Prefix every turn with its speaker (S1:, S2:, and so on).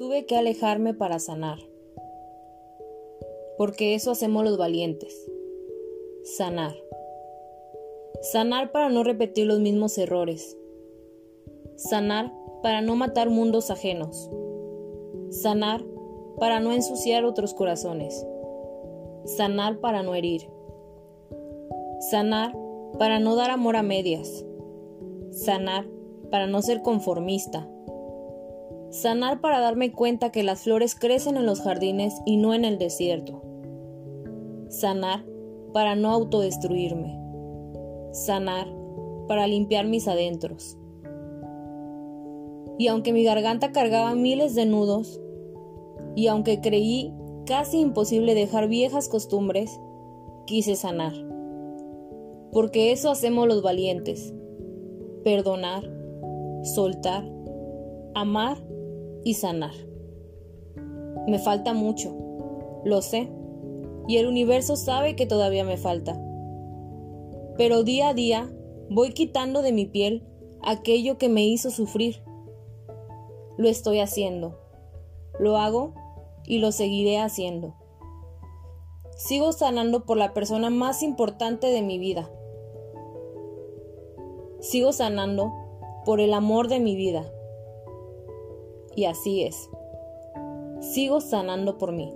S1: tuve que alejarme para sanar. Porque eso hacemos los valientes. Sanar. Sanar para no repetir los mismos errores. Sanar para no matar mundos ajenos. Sanar para no ensuciar otros corazones. Sanar para no herir. Sanar para no dar amor a medias. Sanar para no ser conformista. Sanar para darme cuenta que las flores crecen en los jardines y no en el desierto. Sanar para no autodestruirme. Sanar para limpiar mis adentros. Y aunque mi garganta cargaba miles de nudos, y aunque creí casi imposible dejar viejas costumbres, quise sanar. Porque eso hacemos los valientes. Perdonar, soltar, amar y sanar. Me falta mucho, lo sé, y el universo sabe que todavía me falta. Pero día a día voy quitando de mi piel aquello que me hizo sufrir. Lo estoy haciendo, lo hago y lo seguiré haciendo. Sigo sanando por la persona más importante de mi vida. Sigo sanando por el amor de mi vida. Y así es. Sigo sanando por mí.